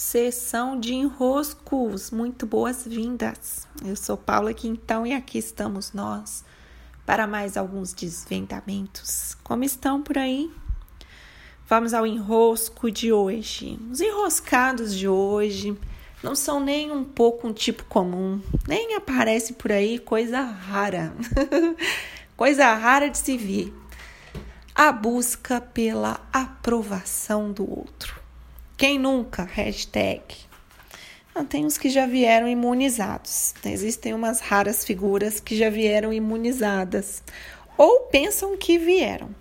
sessão de enroscos. Muito boas-vindas. Eu sou Paula Quintão e aqui estamos nós para mais alguns desvendamentos. Como estão por aí? Vamos ao enrosco de hoje. Os enroscados de hoje não são nem um pouco um tipo comum, nem aparece por aí coisa rara. coisa rara de se ver. A busca pela aprovação do outro. Quem nunca? Hashtag. Não, tem uns que já vieram imunizados. Existem umas raras figuras que já vieram imunizadas ou pensam que vieram.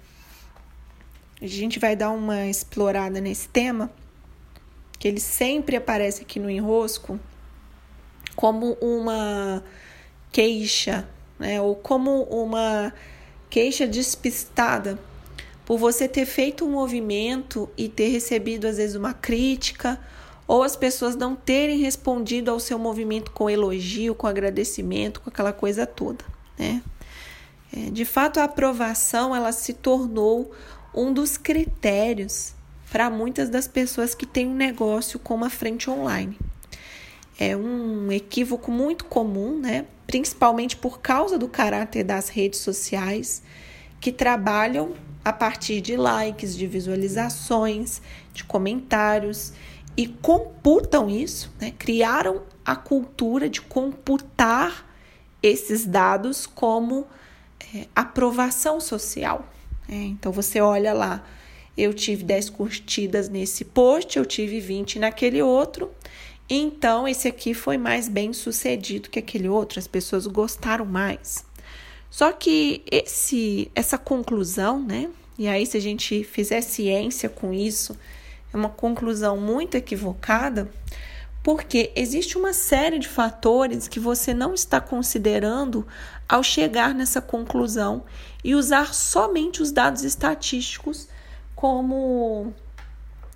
A gente vai dar uma explorada nesse tema, que ele sempre aparece aqui no enrosco como uma queixa, né? Ou como uma queixa despistada por você ter feito um movimento e ter recebido às vezes uma crítica, ou as pessoas não terem respondido ao seu movimento com elogio, com agradecimento, com aquela coisa toda, né? É, de fato, a aprovação ela se tornou um dos critérios para muitas das pessoas que têm um negócio com uma frente online. É um equívoco muito comum, né? principalmente por causa do caráter das redes sociais, que trabalham a partir de likes, de visualizações, de comentários e computam isso, né? criaram a cultura de computar esses dados como é, aprovação social. Né? Então você olha lá, eu tive 10 curtidas nesse post, eu tive 20 naquele outro. Então esse aqui foi mais bem sucedido que aquele outro, as pessoas gostaram mais. Só que esse, essa conclusão, né? E aí, se a gente fizer ciência com isso, é uma conclusão muito equivocada, porque existe uma série de fatores que você não está considerando ao chegar nessa conclusão e usar somente os dados estatísticos como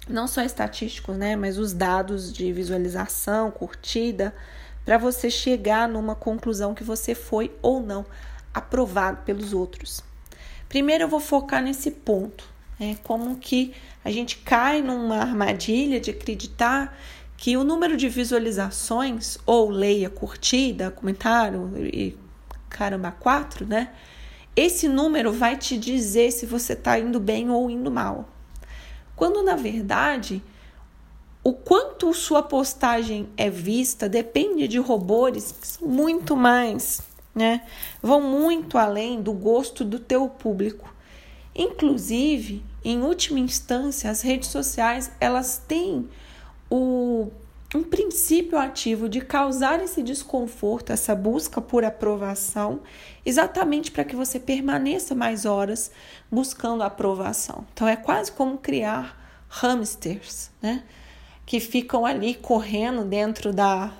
não só estatísticos, né, mas os dados de visualização, curtida, para você chegar numa conclusão que você foi ou não aprovado pelos outros. Primeiro eu vou focar nesse ponto, né? como que a gente cai numa armadilha de acreditar que o número de visualizações, ou leia, curtida, comentário e caramba, quatro, né? Esse número vai te dizer se você está indo bem ou indo mal. Quando na verdade o quanto sua postagem é vista depende de robôs que são muito mais né? Vão muito além do gosto do teu público. Inclusive, em última instância, as redes sociais, elas têm o um princípio ativo de causar esse desconforto, essa busca por aprovação, exatamente para que você permaneça mais horas buscando aprovação. Então é quase como criar hamsters, né? Que ficam ali correndo dentro da,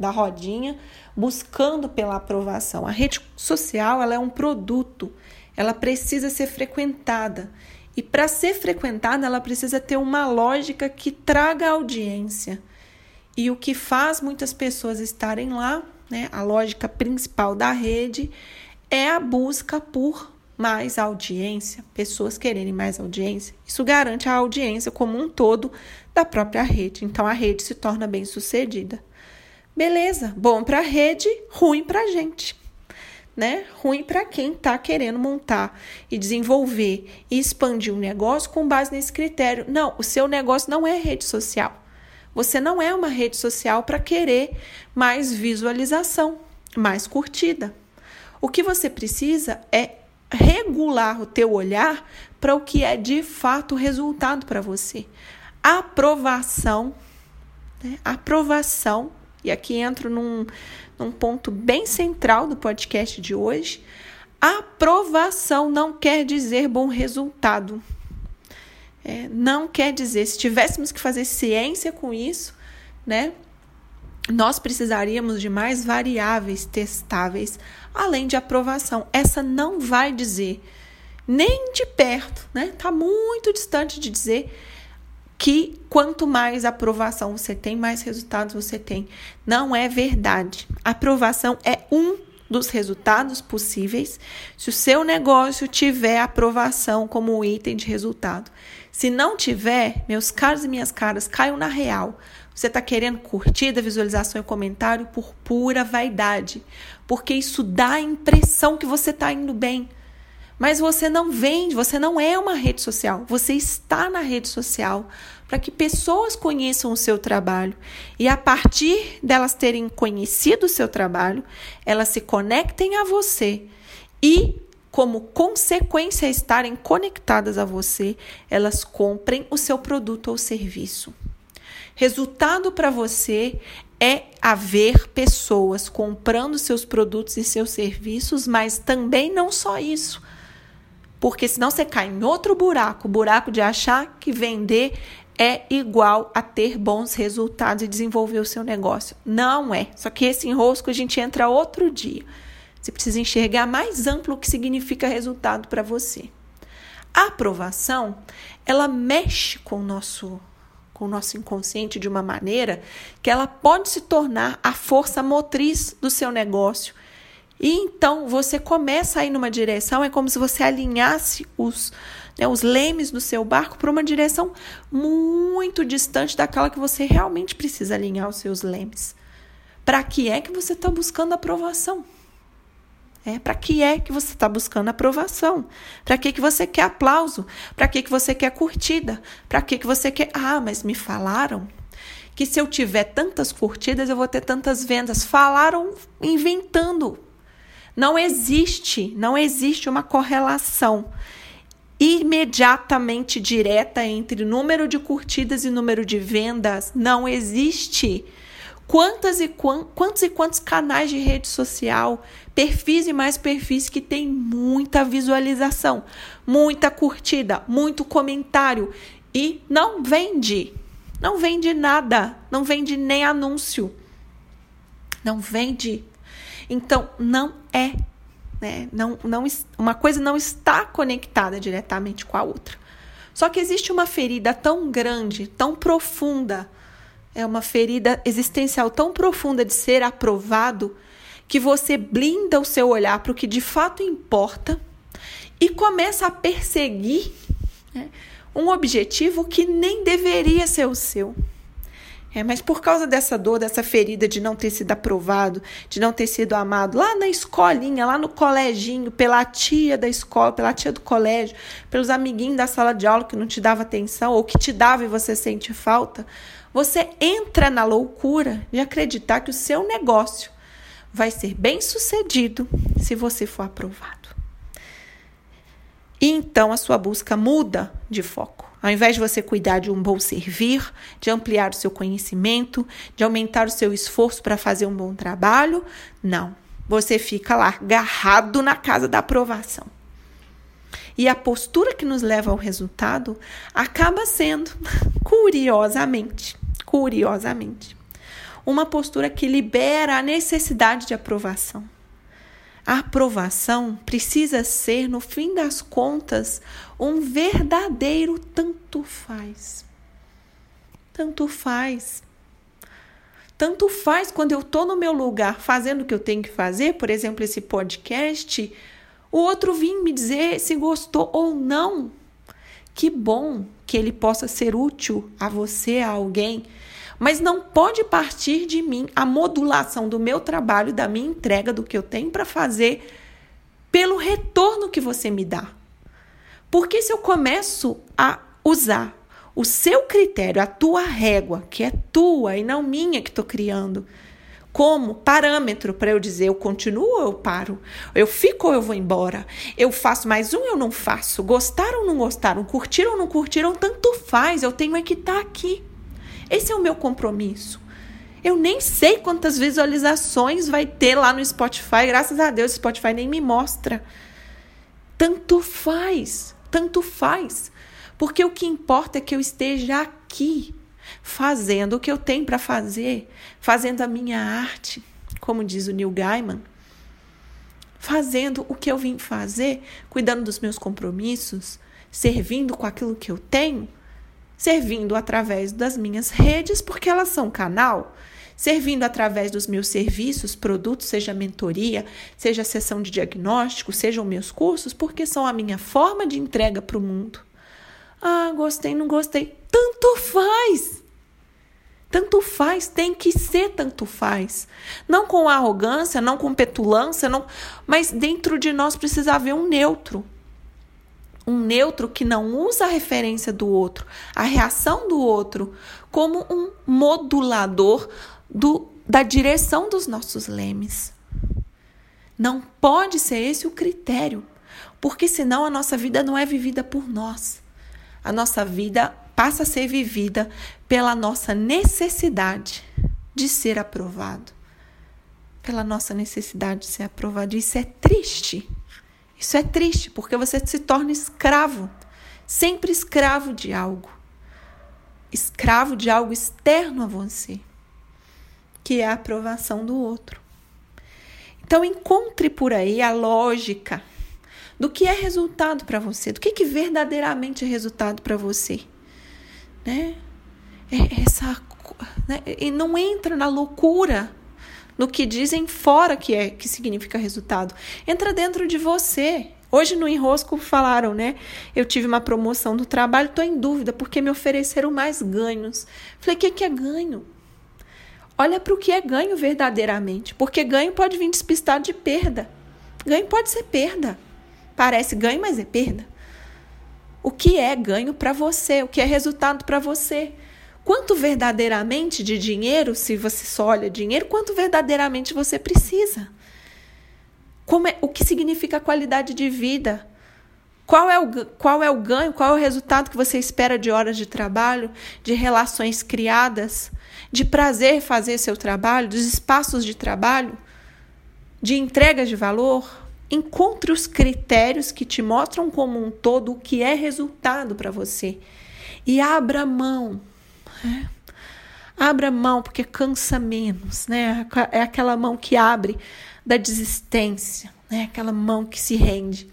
da rodinha, buscando pela aprovação. A rede social ela é um produto, ela precisa ser frequentada. E para ser frequentada, ela precisa ter uma lógica que traga audiência. E o que faz muitas pessoas estarem lá, né, a lógica principal da rede, é a busca por mais audiência, pessoas quererem mais audiência. Isso garante a audiência como um todo da própria rede. Então a rede se torna bem sucedida. Beleza, bom para a rede, ruim para a gente. Né? Ruim para quem está querendo montar e desenvolver e expandir um negócio com base nesse critério. Não, o seu negócio não é rede social. Você não é uma rede social para querer mais visualização, mais curtida. O que você precisa é regular o teu olhar para o que é de fato resultado para você. Aprovação, né? aprovação e aqui entro num, num ponto bem central do podcast de hoje. Aprovação não quer dizer bom resultado. É, não quer dizer, se tivéssemos que fazer ciência com isso, né? Nós precisaríamos de mais variáveis testáveis, além de aprovação. Essa não vai dizer nem de perto, né? Tá muito distante de dizer que quanto mais aprovação você tem, mais resultados você tem. Não é verdade. Aprovação é um dos resultados possíveis se o seu negócio tiver aprovação como item de resultado. Se não tiver, meus caros e minhas caras, caiam na real. Você está querendo curtida, visualização e comentário por pura vaidade, porque isso dá a impressão que você está indo bem. Mas você não vende, você não é uma rede social, você está na rede social para que pessoas conheçam o seu trabalho. E a partir delas terem conhecido o seu trabalho, elas se conectem a você. E como consequência estarem conectadas a você, elas comprem o seu produto ou serviço. Resultado para você é haver pessoas comprando seus produtos e seus serviços, mas também não só isso porque senão você cai em outro buraco, buraco de achar que vender é igual a ter bons resultados e desenvolver o seu negócio. Não é. Só que esse enrosco a gente entra outro dia. Você precisa enxergar mais amplo o que significa resultado para você. A aprovação, ela mexe com o nosso com o nosso inconsciente de uma maneira que ela pode se tornar a força motriz do seu negócio e então você começa a ir numa direção, é como se você alinhasse os, né, os lemes do seu barco para uma direção muito distante daquela que você realmente precisa alinhar os seus lemes. Para que é que você está buscando aprovação? É, para que é que você está buscando aprovação? Para que, que você quer aplauso? Para que, que você quer curtida? Para que, que você quer. Ah, mas me falaram que se eu tiver tantas curtidas eu vou ter tantas vendas. Falaram inventando. Não existe, não existe uma correlação imediatamente direta entre número de curtidas e número de vendas. Não existe. Quantas e quantos e quantos canais de rede social, perfis e mais perfis que tem muita visualização, muita curtida, muito comentário e não vende. Não vende nada, não vende nem anúncio. Não vende então, não é. Né? Não, não, uma coisa não está conectada diretamente com a outra. Só que existe uma ferida tão grande, tão profunda, é uma ferida existencial tão profunda de ser aprovado, que você blinda o seu olhar para o que de fato importa e começa a perseguir né, um objetivo que nem deveria ser o seu. É, mas por causa dessa dor, dessa ferida de não ter sido aprovado, de não ter sido amado, lá na escolinha, lá no coleginho, pela tia da escola, pela tia do colégio, pelos amiguinhos da sala de aula que não te dava atenção ou que te dava e você sente falta, você entra na loucura de acreditar que o seu negócio vai ser bem sucedido se você for aprovado. E então a sua busca muda de foco. Ao invés de você cuidar de um bom servir, de ampliar o seu conhecimento, de aumentar o seu esforço para fazer um bom trabalho, não. Você fica lá agarrado na casa da aprovação. E a postura que nos leva ao resultado acaba sendo, curiosamente, curiosamente, uma postura que libera a necessidade de aprovação. A aprovação precisa ser, no fim das contas, um verdadeiro tanto faz. Tanto faz. Tanto faz quando eu estou no meu lugar fazendo o que eu tenho que fazer, por exemplo, esse podcast, o outro vir me dizer se gostou ou não. Que bom que ele possa ser útil a você, a alguém mas não pode partir de mim a modulação do meu trabalho, da minha entrega, do que eu tenho para fazer, pelo retorno que você me dá. Porque se eu começo a usar o seu critério, a tua régua, que é tua e não minha que estou criando, como parâmetro para eu dizer eu continuo ou eu paro, eu fico ou eu vou embora, eu faço mais um ou eu não faço, gostaram ou não gostaram, curtiram ou não curtiram, tanto faz, eu tenho é que estar tá aqui. Esse é o meu compromisso. Eu nem sei quantas visualizações vai ter lá no Spotify. Graças a Deus, o Spotify nem me mostra. Tanto faz, tanto faz. Porque o que importa é que eu esteja aqui, fazendo o que eu tenho para fazer, fazendo a minha arte, como diz o Neil Gaiman. Fazendo o que eu vim fazer, cuidando dos meus compromissos, servindo com aquilo que eu tenho servindo através das minhas redes, porque elas são canal, servindo através dos meus serviços, produtos, seja mentoria, seja sessão de diagnóstico, sejam meus cursos, porque são a minha forma de entrega para o mundo. Ah, gostei, não gostei. Tanto faz. Tanto faz, tem que ser tanto faz. Não com arrogância, não com petulância, não, mas dentro de nós precisa haver um neutro. Um neutro que não usa a referência do outro, a reação do outro, como um modulador do, da direção dos nossos lemes. Não pode ser esse o critério, porque senão a nossa vida não é vivida por nós. A nossa vida passa a ser vivida pela nossa necessidade de ser aprovado. Pela nossa necessidade de ser aprovado. Isso é triste. Isso é triste, porque você se torna escravo, sempre escravo de algo. Escravo de algo externo a você, que é a aprovação do outro. Então encontre por aí a lógica do que é resultado para você, do que, que verdadeiramente é resultado para você né? É essa, né? E não entra na loucura no que dizem fora que é que significa resultado. Entra dentro de você. Hoje no enrosco falaram, né? Eu tive uma promoção do trabalho, estou em dúvida porque me ofereceram mais ganhos. Falei, o que, que é ganho? Olha para o que é ganho verdadeiramente, porque ganho pode vir despistado de perda. Ganho pode ser perda. Parece ganho, mas é perda o que é ganho para você, o que é resultado para você. Quanto verdadeiramente de dinheiro, se você só olha dinheiro, quanto verdadeiramente você precisa? Como é, o que significa qualidade de vida? Qual é, o, qual é o ganho, qual é o resultado que você espera de horas de trabalho, de relações criadas, de prazer fazer seu trabalho, dos espaços de trabalho, de entrega de valor? Encontre os critérios que te mostram como um todo o que é resultado para você. E abra mão. Né? Abra mão, porque cansa menos, né? É aquela mão que abre da desistência, né? Aquela mão que se rende.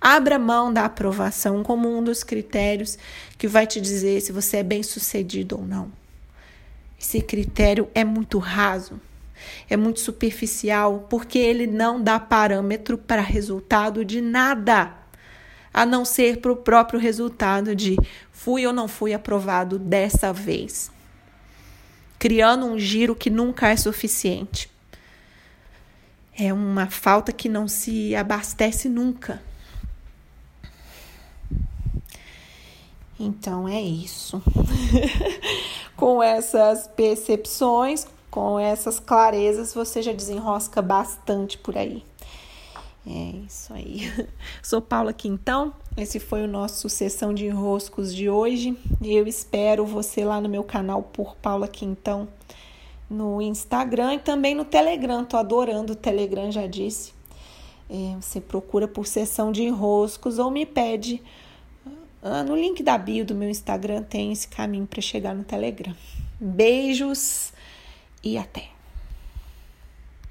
Abra mão da aprovação como um dos critérios que vai te dizer se você é bem sucedido ou não. Esse critério é muito raso é muito superficial, porque ele não dá parâmetro para resultado de nada, a não ser para o próprio resultado de fui ou não fui aprovado dessa vez, criando um giro que nunca é suficiente. É uma falta que não se abastece nunca. Então é isso. Com essas percepções, com essas clarezas, você já desenrosca bastante por aí. É isso aí. Sou Paula Quintão. Esse foi o nosso sessão de enroscos de hoje. Eu espero você lá no meu canal por Paula Quintão no Instagram e também no Telegram. Tô adorando o Telegram, já disse. É, você procura por sessão de enroscos ou me pede. Ah, no link da bio do meu Instagram tem esse caminho para chegar no Telegram. Beijos e até!